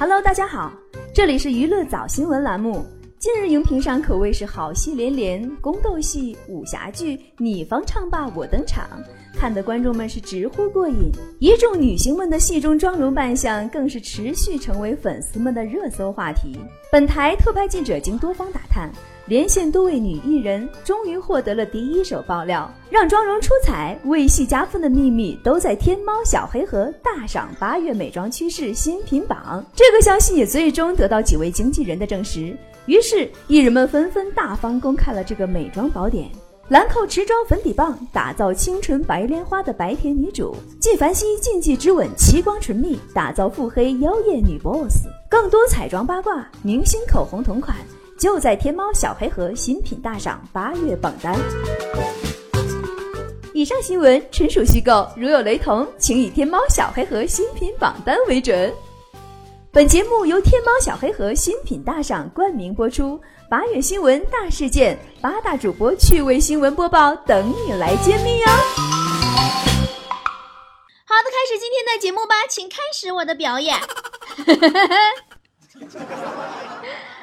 Hello，大家好，这里是娱乐早新闻栏目。近日荧屏上可谓是好戏连连，宫斗戏、武侠剧，你方唱罢我登场，看得观众们是直呼过瘾。一众女星们的戏中妆容扮相，更是持续成为粉丝们的热搜话题。本台特派记者经多方打探。连线多位女艺人，终于获得了第一手爆料，让妆容出彩、为戏加分的秘密都在天猫小黑盒大赏八月美妆趋势新品榜。这个消息也最终得到几位经纪人的证实，于是艺人们纷纷大方公开了这个美妆宝典。兰蔻持妆粉底棒打造清纯白莲花的白甜女主，纪梵希禁忌之吻奇光唇蜜打造腹黑妖艳女 boss。更多彩妆八卦，明星口红同款。就在天猫小黑盒新品大赏八月榜单。以上新闻纯属虚构，如有雷同，请以天猫小黑盒新品榜单为准。本节目由天猫小黑盒新品大赏冠名播出。八月新闻大事件，八大主播趣味新闻播报，等你来揭秘哦。好的，开始今天的节目吧，请开始我的表演。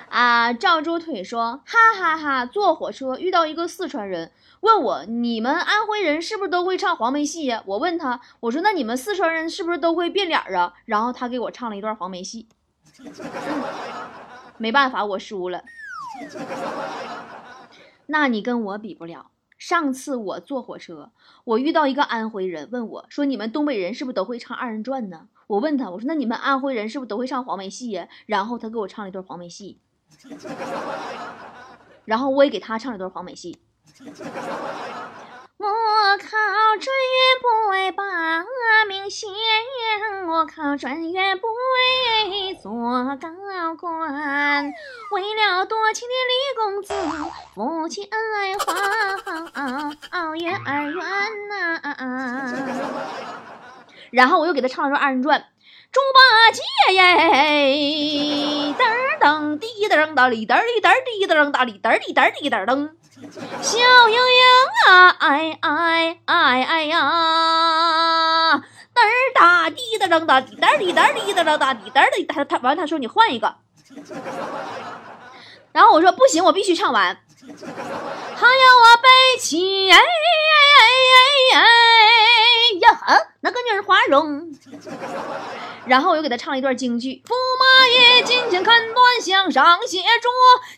啊！赵猪腿说：“哈哈哈！坐火车遇到一个四川人，问我你们安徽人是不是都会唱黄梅戏呀？我问他，我说那你们四川人是不是都会变脸啊？然后他给我唱了一段黄梅戏。没办法，我输了。那你跟我比不了。上次我坐火车，我遇到一个安徽人，问我说你们东北人是不是都会唱二人转呢？我问他，我说那你们安徽人是不是都会唱黄梅戏呀？然后他给我唱了一段黄梅戏。”然后我也给他唱了一段黄梅戏。我考状元不为把名显，我考状元不为做高官，为了多情的李公子，夫妻恩爱花好月儿圆呐。然后我又给他唱了段二人转。猪八戒耶，噔噔滴噔哒哩噔滴噔滴噔哒哩噔滴噔滴噔噔，笑盈盈啊，哎哎哎哎呀，噔哒滴噔哒滴噔滴噔滴噔哒哩噔哩，他他完他说你换一个，然后我说不行，我必须唱完，他要我背起哎哎哎哎呀哈，那个女儿花容。然后我又给他唱了一段京剧：驸马爷金钱看端详，上写着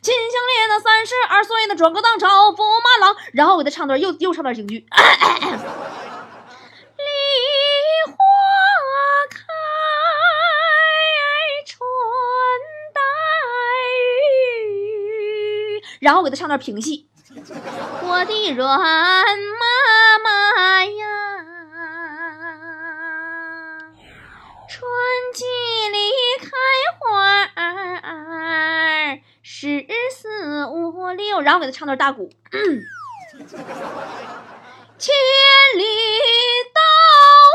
秦香莲那三十二岁那转个当朝驸马郎。然后我给他唱段又又唱段京剧：梨花开春带雨。然后我给他唱段评戏：我的软妈季里开花儿，十四五六，然后给他唱段大鼓。千里刀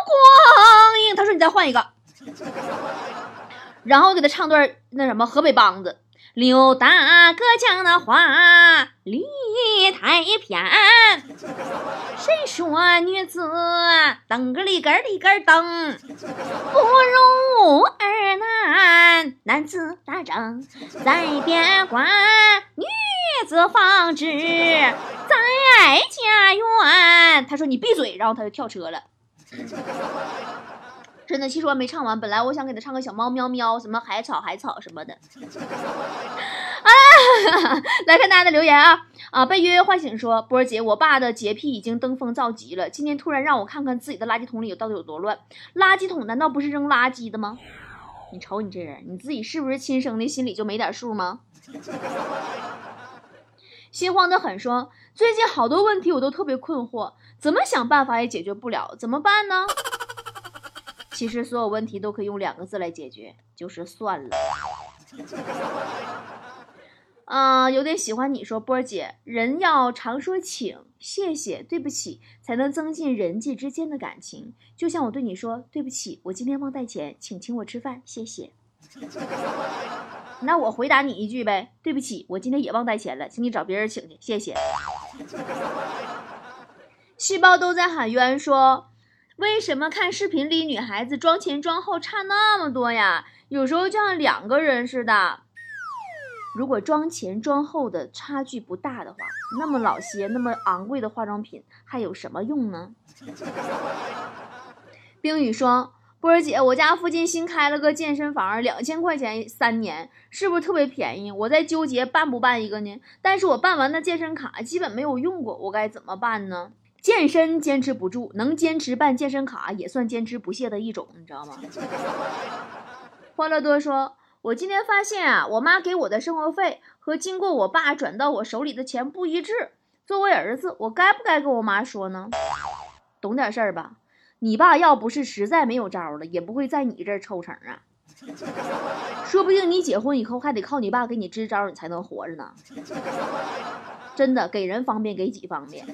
光影，他说你再换一个，然后给他唱段那什么河北梆子。刘大哥讲那话理太偏，谁说女子登个里个里个噔，不如儿男？男子打仗在边关，女子纺织在家园。他说你闭嘴，然后他就跳车了。真的，其实我没唱完。本来我想给他唱个小猫喵喵，什么海草海草什么的。啊，来看大家的留言啊啊！被约约唤醒说，波儿姐，我爸的洁癖已经登峰造极了。今天突然让我看看自己的垃圾桶里有到底有多乱。垃圾桶难道不是扔垃圾的吗？你瞅你这人，你自己是不是亲生的，心里就没点数吗？心慌的很说，最近好多问题我都特别困惑，怎么想办法也解决不了，怎么办呢？其实所有问题都可以用两个字来解决，就是算了。啊，有点喜欢你说波儿姐，人要常说请、谢谢、对不起，才能增进人际之间的感情。就像我对你说对不起，我今天忘带钱，请请我吃饭，谢谢。那我回答你一句呗，对不起，我今天也忘带钱了，请你找别人请去，谢谢。细胞都在喊冤说。为什么看视频里女孩子妆前妆后差那么多呀？有时候就像两个人似的。如果妆前妆后的差距不大的话，那么老些、那么昂贵的化妆品还有什么用呢？冰雨说：“波儿姐，我家附近新开了个健身房，两千块钱三年，是不是特别便宜？我在纠结办不办一个呢？但是我办完的健身卡基本没有用过，我该怎么办呢？健身坚持不住，能坚持办健身卡也算坚持不懈的一种，你知道吗？” 欢乐多说。我今天发现啊，我妈给我的生活费和经过我爸转到我手里的钱不一致。作为儿子，我该不该跟我妈说呢？懂点事儿吧？你爸要不是实在没有招了，也不会在你这儿抽成啊。说不定你结婚以后还得靠你爸给你支招，你才能活着呢。真的，给人方便给己方便。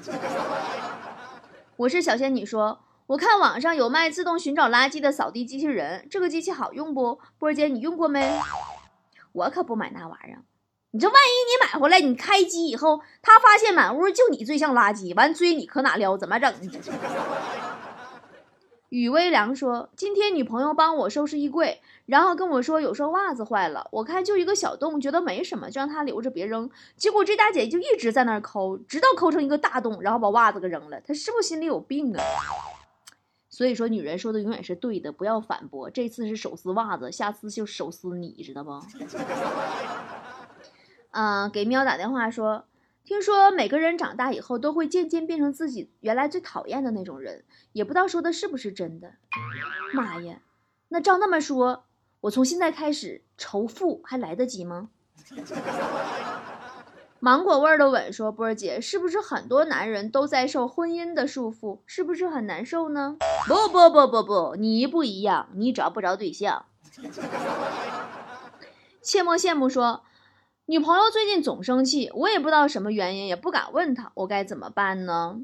我是小仙女说。我看网上有卖自动寻找垃圾的扫地机器人，这个机器好用不？波儿姐，你用过没？我可不买那玩意儿。你这万一你买回来，你开机以后，他发现满屋就你最像垃圾，完追你可哪撩？怎么整？雨微凉说，今天女朋友帮我收拾衣柜，然后跟我说有双袜子坏了，我看就一个小洞，觉得没什么，就让她留着别扔。结果这大姐就一直在那抠，直到抠成一个大洞，然后把袜子给扔了。她是不是心里有病啊？所以说，女人说的永远是对的，不要反驳。这次是手撕袜子，下次就手撕你，知道不？嗯，给喵打电话说，听说每个人长大以后都会渐渐变成自己原来最讨厌的那种人，也不知道说的是不是真的。妈呀，那照那么说，我从现在开始仇富还来得及吗？芒果味的吻说：“波儿姐，是不是很多男人都在受婚姻的束缚？是不是很难受呢？”不不不不不，你不一样，你找不着对象。切莫羡慕说：“女朋友最近总生气，我也不知道什么原因，也不敢问她，我该怎么办呢？”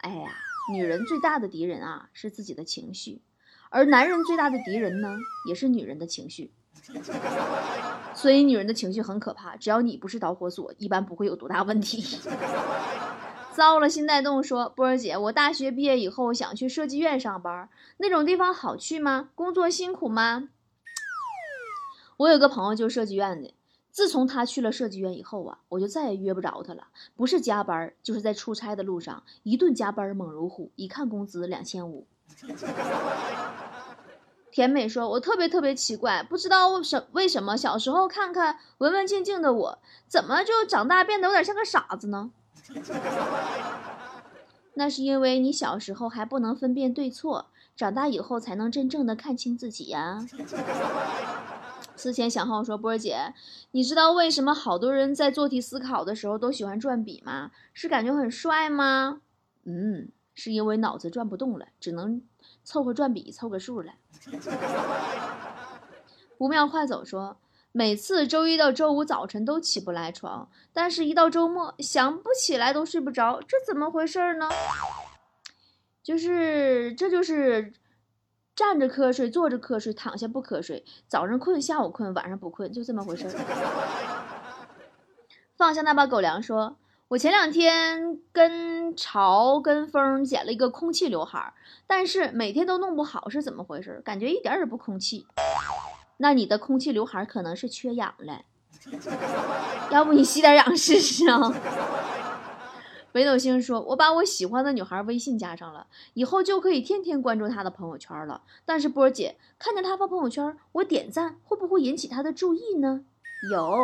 哎呀，女人最大的敌人啊是自己的情绪，而男人最大的敌人呢也是女人的情绪。所以女人的情绪很可怕，只要你不是导火索，一般不会有多大问题。糟了，心带动说，波儿姐，我大学毕业以后想去设计院上班，那种地方好去吗？工作辛苦吗？我有个朋友就是设计院的，自从他去了设计院以后啊，我就再也约不着他了，不是加班，就是在出差的路上一顿加班猛如虎，一看工资两千五。甜美说：“我特别特别奇怪，不知道为什为什么小时候看看文文静静的我，怎么就长大变得有点像个傻子呢？那是因为你小时候还不能分辨对错，长大以后才能真正的看清自己呀。”思前想后说：“波儿姐，你知道为什么好多人在做题思考的时候都喜欢转笔吗？是感觉很帅吗？嗯，是因为脑子转不动了，只能凑合转笔，凑个数来。”不妙快走说，每次周一到周五早晨都起不来床，但是一到周末想不起来都睡不着，这怎么回事呢？就是这就是站着瞌睡，坐着瞌睡，躺下不瞌睡，早上困，下午困，晚上不困，就这么回事。放下那把狗粮说。我前两天跟潮跟风剪了一个空气刘海，但是每天都弄不好，是怎么回事？感觉一点也不空气。那你的空气刘海可能是缺氧了，要不你吸点氧试试啊？北斗星说：“我把我喜欢的女孩微信加上了，以后就可以天天关注她的朋友圈了。但是波儿姐看见她发朋友圈，我点赞会不会引起她的注意呢？有。”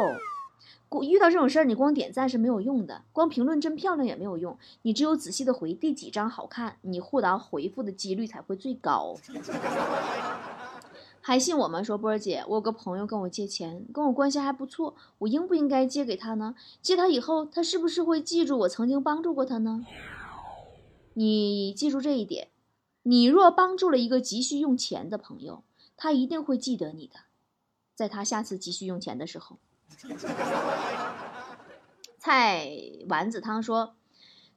遇到这种事儿，你光点赞是没有用的，光评论真漂亮也没有用。你只有仔细的回第几张好看，你获得回复的几率才会最高。还信我吗？说波儿姐，我有个朋友跟我借钱，跟我关系还不错，我应不应该借给他呢？借他以后，他是不是会记住我曾经帮助过他呢？你记住这一点，你若帮助了一个急需用钱的朋友，他一定会记得你的，在他下次急需用钱的时候。菜丸子汤说：“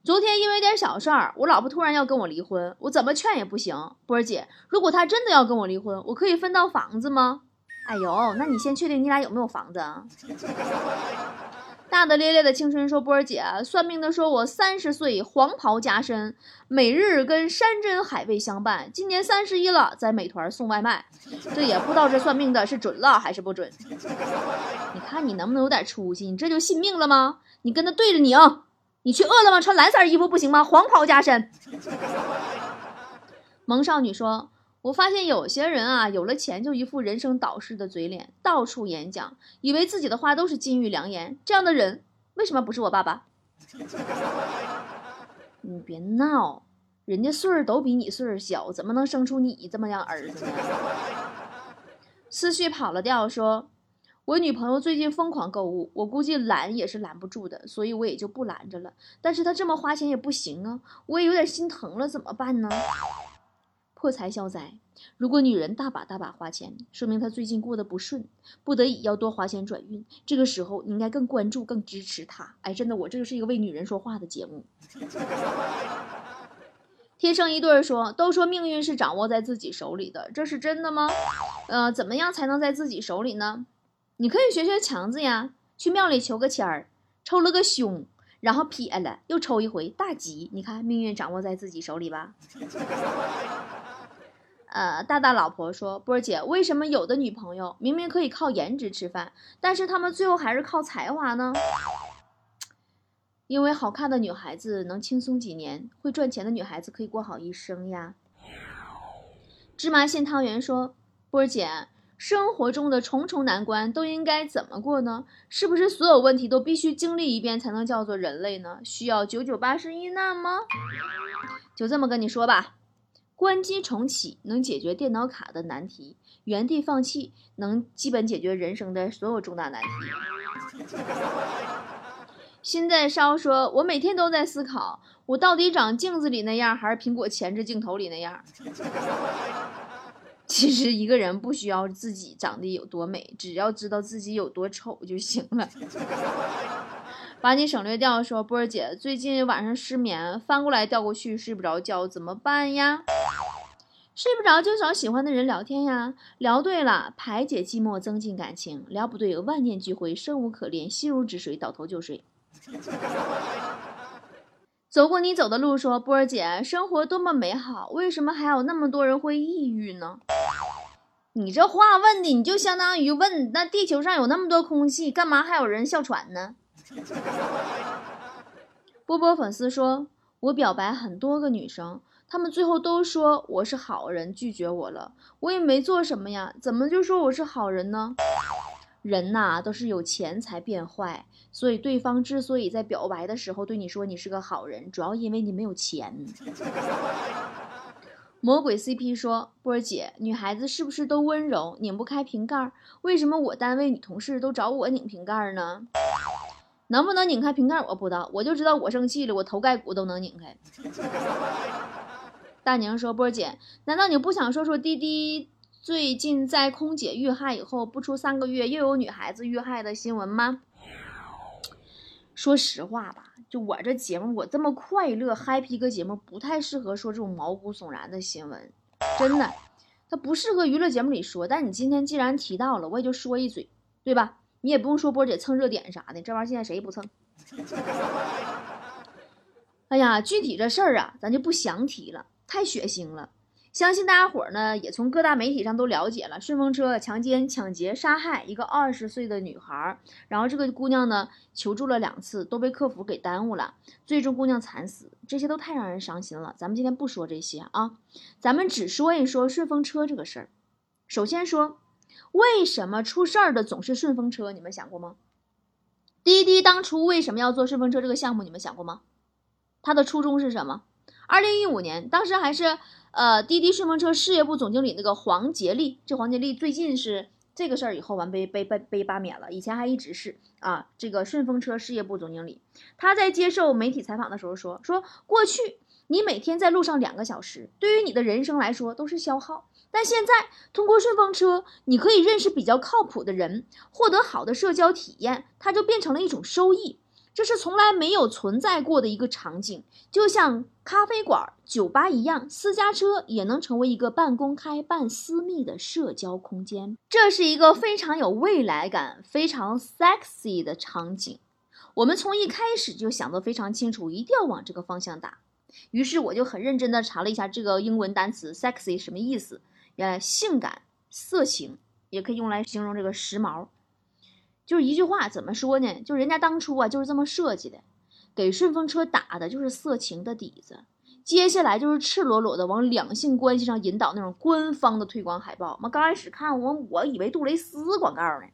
昨天因为点小事儿，我老婆突然要跟我离婚，我怎么劝也不行。波儿姐，如果她真的要跟我离婚，我可以分到房子吗？哎呦，那你先确定你俩有没有房子？” 大大咧咧的青春说：“波儿姐，算命的说我三十岁黄袍加身，每日跟山珍海味相伴。今年三十一了，在美团送外卖。这也不知道这算命的是准了还是不准。你看你能不能有点出息？你这就信命了吗？你跟他对着拧，你去饿了么穿蓝色衣服不行吗？黄袍加身。”萌少女说。我发现有些人啊，有了钱就一副人生导师的嘴脸，到处演讲，以为自己的话都是金玉良言。这样的人为什么不是我爸爸？你别闹，人家岁儿都比你岁儿小，怎么能生出你这么样儿子呢？思绪跑了调，说：“我女朋友最近疯狂购物，我估计拦也是拦不住的，所以我也就不拦着了。但是她这么花钱也不行啊，我也有点心疼了，怎么办呢？”破财消灾。如果女人大把大把花钱，说明她最近过得不顺，不得已要多花钱转运。这个时候，你应该更关注、更支持她。哎，真的，我这个是一个为女人说话的节目。天生一对说，都说命运是掌握在自己手里的，这是真的吗？呃，怎么样才能在自己手里呢？你可以学学强子呀，去庙里求个签儿，抽了个凶，然后撇了，又抽一回大吉。你看，命运掌握在自己手里吧。呃，大大老婆说：“波儿姐，为什么有的女朋友明明可以靠颜值吃饭，但是他们最后还是靠才华呢？因为好看的女孩子能轻松几年，会赚钱的女孩子可以过好一生呀。”芝麻馅汤圆说：“波儿姐，生活中的重重难关都应该怎么过呢？是不是所有问题都必须经历一遍才能叫做人类呢？需要九九八十一难吗？就这么跟你说吧。”关机重启能解决电脑卡的难题，原地放弃能基本解决人生的所有重大难题。心在烧说：“我每天都在思考，我到底长镜子里那样，还是苹果前置镜头里那样？” 其实一个人不需要自己长得有多美，只要知道自己有多丑就行了。把你省略掉，说波儿姐最近晚上失眠，翻过来调过去睡不着觉，怎么办呀？睡不着就找喜欢的人聊天呀，聊对了排解寂寞，增进感情；聊不对万念俱灰，生无可恋，心如止水，倒头就睡。走过你走的路，说波儿姐，生活多么美好，为什么还有那么多人会抑郁呢？你这话问的，你就相当于问那地球上有那么多空气，干嘛还有人哮喘呢？波波粉丝说：“我表白很多个女生，他们最后都说我是好人，拒绝我了。我也没做什么呀，怎么就说我是好人呢？人呐，都是有钱才变坏，所以对方之所以在表白的时候对你说你是个好人，主要因为你没有钱。”魔鬼 CP 说：“波儿姐，女孩子是不是都温柔，拧不开瓶盖？为什么我单位女同事都找我拧瓶盖呢？”能不能拧开瓶盖我不知道，我就知道我生气了，我头盖骨都能拧开。大宁说：“波儿姐，难道你不想说说滴滴最近在空姐遇害以后不出三个月又有女孩子遇害的新闻吗？”说实话吧，就我这节目，我这么快乐 happy 个节目，不太适合说这种毛骨悚然的新闻，真的，它不适合娱乐节目里说。但你今天既然提到了，我也就说一嘴，对吧？你也不用说波姐蹭热点啥的，这玩意儿现在谁不蹭？哎呀，具体这事儿啊，咱就不详提了，太血腥了。相信大家伙儿呢，也从各大媒体上都了解了顺风车强奸、抢劫、杀害一个二十岁的女孩，然后这个姑娘呢求助了两次，都被客服给耽误了，最终姑娘惨死，这些都太让人伤心了。咱们今天不说这些啊，咱们只说一说顺风车这个事儿。首先说。为什么出事儿的总是顺风车？你们想过吗？滴滴当初为什么要做顺风车这个项目？你们想过吗？它的初衷是什么？二零一五年，当时还是呃滴滴顺风车事业部总经理那个黄杰利。这黄杰利最近是这个事儿以后完被被被被罢免了，以前还一直是啊这个顺风车事业部总经理。他在接受媒体采访的时候说：说过去你每天在路上两个小时，对于你的人生来说都是消耗。但现在通过顺风车，你可以认识比较靠谱的人，获得好的社交体验，它就变成了一种收益。这是从来没有存在过的一个场景，就像咖啡馆、酒吧一样，私家车也能成为一个半公开、半私密的社交空间。这是一个非常有未来感、非常 sexy 的场景。我们从一开始就想得非常清楚，一定要往这个方向打。于是我就很认真的查了一下这个英文单词 “sexy” 什么意思。原来性感、色情也可以用来形容这个时髦。就是一句话，怎么说呢？就人家当初啊就是这么设计的，给顺风车打的就是色情的底子。接下来就是赤裸裸的往两性关系上引导那种官方的推广海报。我刚开始看我，我以为杜蕾斯广告呢。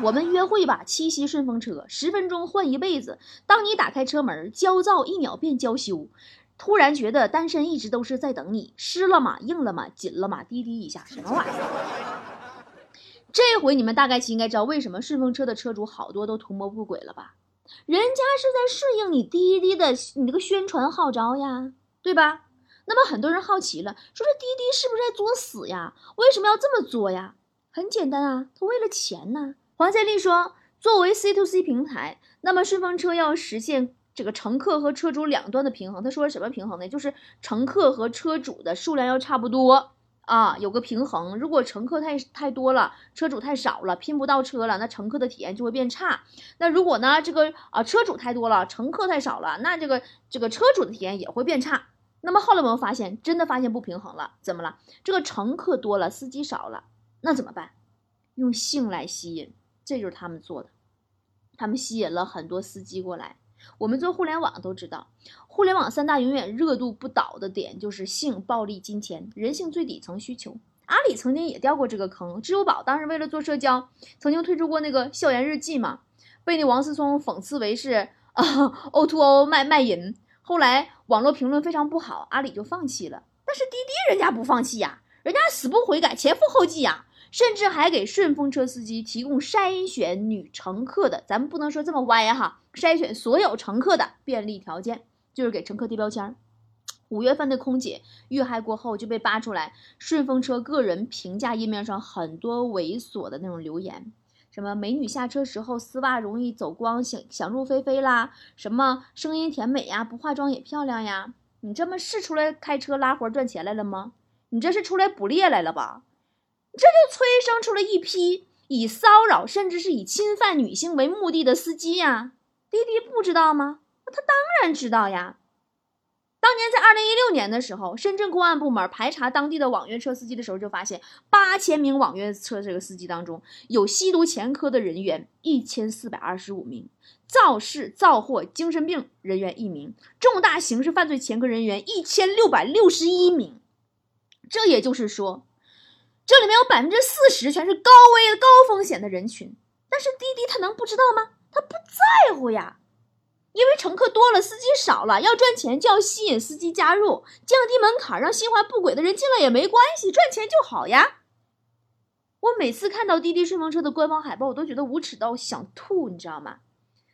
我们约会吧，七夕顺风车，十分钟换一辈子。当你打开车门，焦躁一秒变娇羞，突然觉得单身一直都是在等你。湿了吗？硬了吗？紧了吗？滴滴一下，什么玩意儿？这回你们大概其应该知道为什么顺风车的车主好多都图谋不轨了吧？人家是在顺应你滴滴的你这个宣传号召呀，对吧？那么很多人好奇了，说这滴滴是不是在作死呀？为什么要这么作呀？很简单啊，他为了钱呢。黄建立说，作为 C to C 平台，那么顺风车要实现这个乘客和车主两端的平衡。他说什么平衡呢？就是乘客和车主的数量要差不多。啊，有个平衡。如果乘客太太多了，车主太少了，拼不到车了，那乘客的体验就会变差。那如果呢，这个啊车主太多了，乘客太少了，那这个这个车主的体验也会变差。那么后来我们发现，真的发现不平衡了，怎么了？这个乘客多了，司机少了，那怎么办？用性来吸引，这就是他们做的。他们吸引了很多司机过来。我们做互联网都知道，互联网三大永远热度不倒的点就是性、暴力、金钱，人性最底层需求。阿里曾经也掉过这个坑，支付宝当时为了做社交，曾经推出过那个校园日记嘛，被那王思聪讽刺为是啊 O to O 卖卖淫。后来网络评论非常不好，阿里就放弃了。但是滴滴人家不放弃呀，人家死不悔改，前赴后继呀。甚至还给顺风车司机提供筛选女乘客的，咱们不能说这么歪哈，筛选所有乘客的便利条件，就是给乘客贴标签。五月份的空姐遇害过后就被扒出来，顺风车个人评价页面上很多猥琐的那种留言，什么美女下车时候丝袜容易走光，想想入非非啦，什么声音甜美呀，不化妆也漂亮呀，你这么是出来开车拉活赚钱来了吗？你这是出来捕猎来了吧？这就催生出了一批以骚扰甚至是以侵犯女性为目的的司机呀！滴滴不知道吗？他当然知道呀。当年在二零一六年的时候，深圳公安部门排查当地的网约车司机的时候，就发现八千名网约车这个司机当中，有吸毒前科的人员一千四百二十五名，肇事造祸精神病人员一名，重大刑事犯罪前科人员一千六百六十一名。这也就是说。这里面有百分之四十全是高危、高风险的人群，但是滴滴他能不知道吗？他不在乎呀，因为乘客多了，司机少了，要赚钱就要吸引司机加入，降低门槛，让心怀不轨的人进来也没关系，赚钱就好呀。我每次看到滴滴顺风车的官方海报，我都觉得无耻到想吐，你知道吗？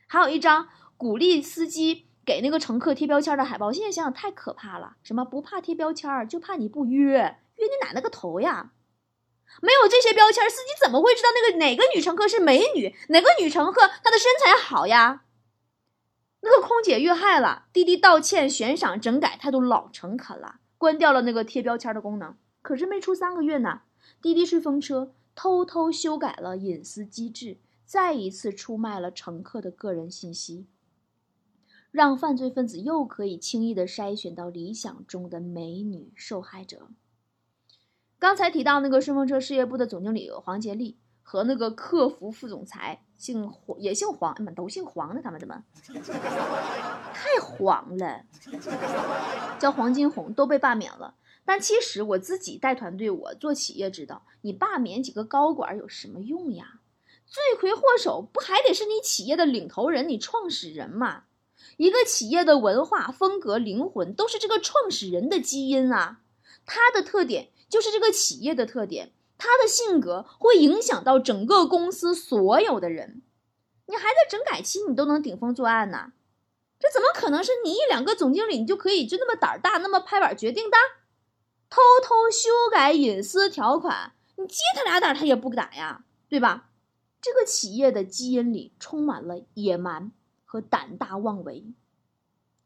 还有一张鼓励司机给那个乘客贴标签的海报，现在想想太可怕了。什么不怕贴标签，就怕你不约，约你奶奶个头呀！没有这些标签，司机怎么会知道那个哪个女乘客是美女，哪个女乘客她的身材好呀？那个空姐遇害了，滴滴道歉、悬赏、整改，态度老诚恳了，关掉了那个贴标签的功能。可是没出三个月呢，滴滴顺风车偷偷修改了隐私机制，再一次出卖了乘客的个人信息，让犯罪分子又可以轻易的筛选到理想中的美女受害者。刚才提到那个顺风车事业部的总经理黄杰利和那个客服副总裁姓黄也姓黄，哎妈都姓黄的，他们怎么太黄了？叫黄金红都被罢免了。但其实我自己带团队，我做企业知道，你罢免几个高管有什么用呀？罪魁祸首不还得是你企业的领头人，你创始人吗？一个企业的文化风格、灵魂都是这个创始人的基因啊，他的特点。就是这个企业的特点，他的性格会影响到整个公司所有的人。你还在整改期，你都能顶风作案呢？这怎么可能是你一两个总经理你就可以就那么胆儿大，那么拍板决定的？偷偷修改隐私条款，你借他俩胆他也不敢呀，对吧？这个企业的基因里充满了野蛮和胆大妄为，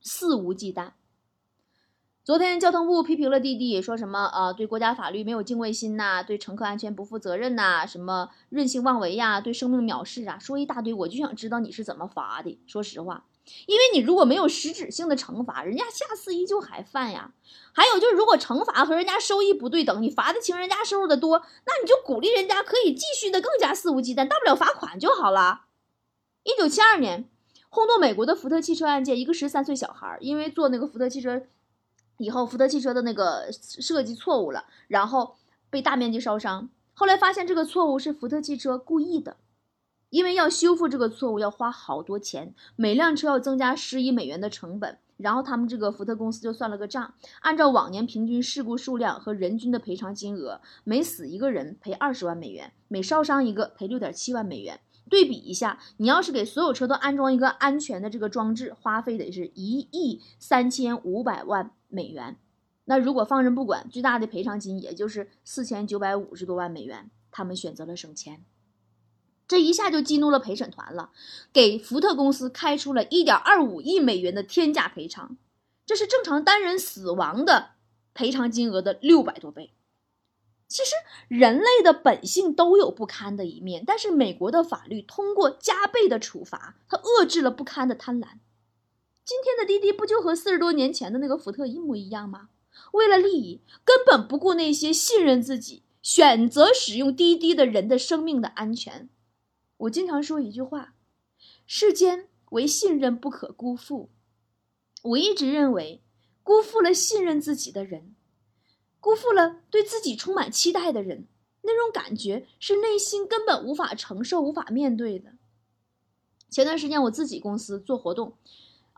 肆无忌惮。昨天交通部批评了滴滴，说什么呃对国家法律没有敬畏心呐，对乘客安全不负责任呐，什么任性妄为呀，对生命藐视啊，说一大堆。我就想知道你是怎么罚的。说实话，因为你如果没有实质性的惩罚，人家下次依旧还犯呀。还有就是，如果惩罚和人家收益不对等，你罚的轻，人家收入的多，那你就鼓励人家可以继续的更加肆无忌惮，大不了罚款就好了。一九七二年，轰动美国的福特汽车案件，一个十三岁小孩因为坐那个福特汽车。以后福特汽车的那个设计错误了，然后被大面积烧伤。后来发现这个错误是福特汽车故意的，因为要修复这个错误要花好多钱，每辆车要增加十亿美元的成本。然后他们这个福特公司就算了个账，按照往年平均事故数量和人均的赔偿金额，每死一个人赔二十万美元，每烧伤一个赔六点七万美元。对比一下，你要是给所有车都安装一个安全的这个装置，花费得是一亿三千五百万美元。那如果放任不管，最大的赔偿金也就是四千九百五十多万美元。他们选择了省钱，这一下就激怒了陪审团了，给福特公司开出了一点二五亿美元的天价赔偿，这是正常单人死亡的赔偿金额的六百多倍。其实人类的本性都有不堪的一面，但是美国的法律通过加倍的处罚，它遏制了不堪的贪婪。今天的滴滴不就和四十多年前的那个福特一模一样吗？为了利益，根本不顾那些信任自己、选择使用滴滴的人的生命的安全。我经常说一句话：世间唯信任不可辜负。我一直认为，辜负了信任自己的人。辜负了对自己充满期待的人，那种感觉是内心根本无法承受、无法面对的。前段时间我自己公司做活动，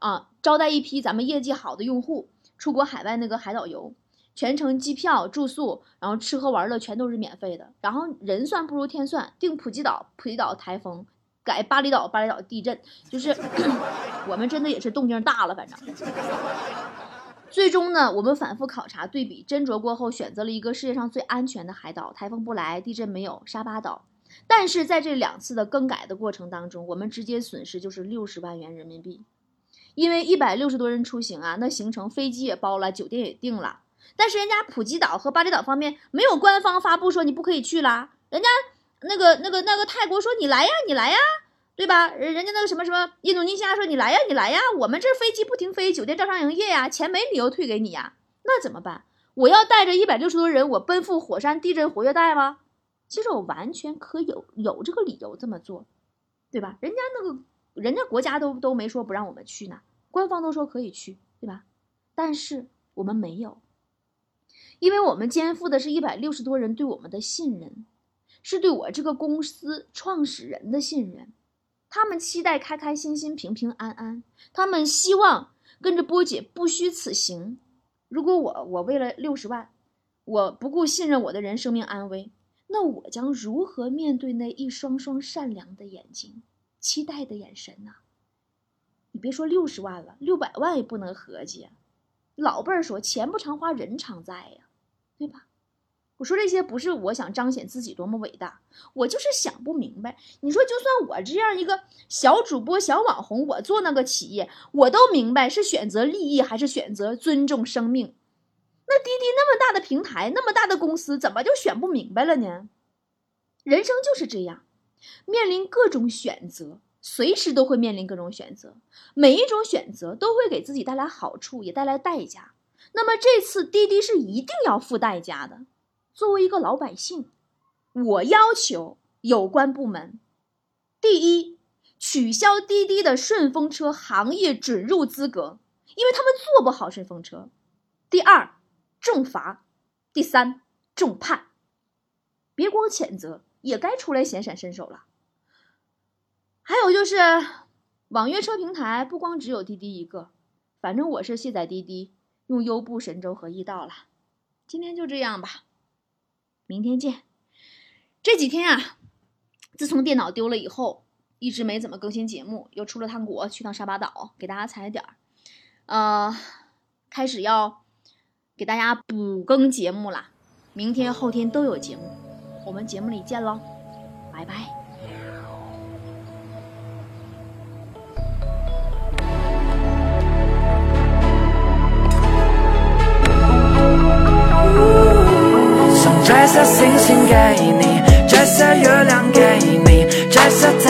啊，招待一批咱们业绩好的用户出国海外那个海岛游，全程机票、住宿，然后吃喝玩乐全都是免费的。然后人算不如天算，定普吉岛，普吉岛台风；改巴厘岛，巴厘岛地震。就是 我们真的也是动静大了，反正。最终呢，我们反复考察对比斟酌过后，选择了一个世界上最安全的海岛，台风不来，地震没有，沙巴岛。但是在这两次的更改的过程当中，我们直接损失就是六十万元人民币，因为一百六十多人出行啊，那行程飞机也包了，酒店也订了，但是人家普吉岛和巴厘岛方面没有官方发布说你不可以去啦，人家那个那个那个泰国说你来呀，你来呀。对吧？人人家那个什么什么印度尼西亚说你来呀，你来呀，我们这飞机不停飞，酒店照常营业呀，钱没理由退给你呀，那怎么办？我要带着一百六十多人，我奔赴火山地震活跃带吗？其实我完全可有有这个理由这么做，对吧？人家那个人家国家都都没说不让我们去呢，官方都说可以去，对吧？但是我们没有，因为我们肩负的是一百六十多人对我们的信任，是对我这个公司创始人的信任。他们期待开开心心、平平安安。他们希望跟着波姐不虚此行。如果我我为了六十万，我不顾信任我的人生命安危，那我将如何面对那一双双善良的眼睛、期待的眼神呢？你别说六十万了，六百万也不能合计。老辈儿说：“钱不常花，人常在呀，对吧？”我说这些不是我想彰显自己多么伟大，我就是想不明白。你说，就算我这样一个小主播、小网红，我做那个企业，我都明白是选择利益还是选择尊重生命。那滴滴那么大的平台，那么大的公司，怎么就选不明白了呢？人生就是这样，面临各种选择，随时都会面临各种选择，每一种选择都会给自己带来好处，也带来代价。那么这次滴滴是一定要付代价的。作为一个老百姓，我要求有关部门：第一，取消滴滴的顺风车行业准入资格，因为他们做不好顺风车；第二，重罚；第三，重判。别光谴责，也该出来显显身手了。还有就是，网约车平台不光只有滴滴一个，反正我是卸载滴滴，用优步、神州和易到了。今天就这样吧。明天见。这几天啊，自从电脑丢了以后，一直没怎么更新节目。又出了趟国，去趟沙巴岛，给大家踩点儿。呃，开始要给大家补更节目了。明天、后天都有节目，我们节目里见喽，拜拜。想摘下星星给你，摘下月亮给你，摘下。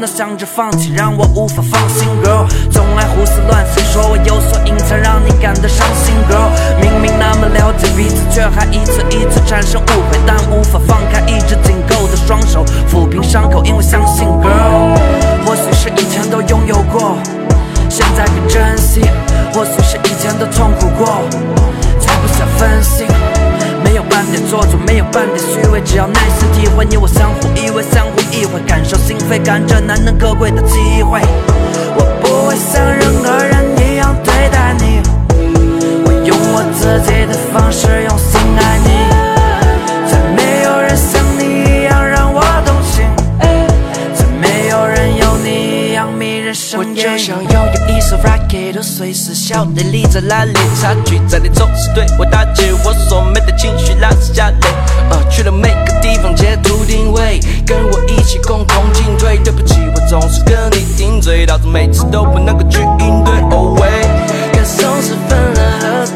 丧气，满脑想着放弃，让我无法放心，girl。总爱胡思乱想，说我有所隐藏，让你感到伤心，girl。明明那么了解彼此，却还一次一次产生误会，但无法放开一直紧扣的双手，抚平伤口，因为相信，girl。或许是以前都拥有过，现在更珍惜；或许是以前都痛苦过，才不想分心。没有半点做作，没有半点虚伪，只要耐心体会，你我相互依偎，相互意会，感受心扉，感这难能可贵的机会。我不会像任何人一样对待你，我用我自己的方式用我随时晓得你在哪里，差距在你总是对我打击，我所没的情绪拉扯下泪。呃，去了每个地方截图定位，跟我一起共同进退。对不起，我总是跟你顶嘴，导致每次都不能够去应对。Oh wait，感受是分了合，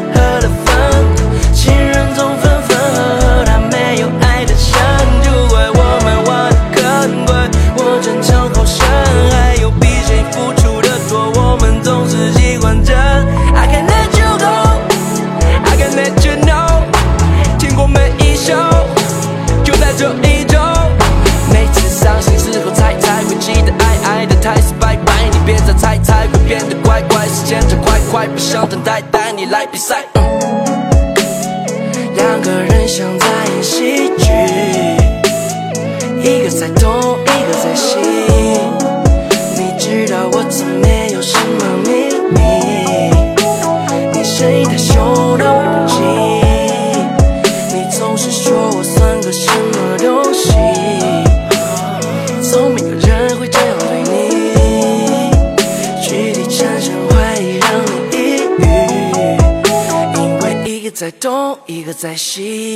在心，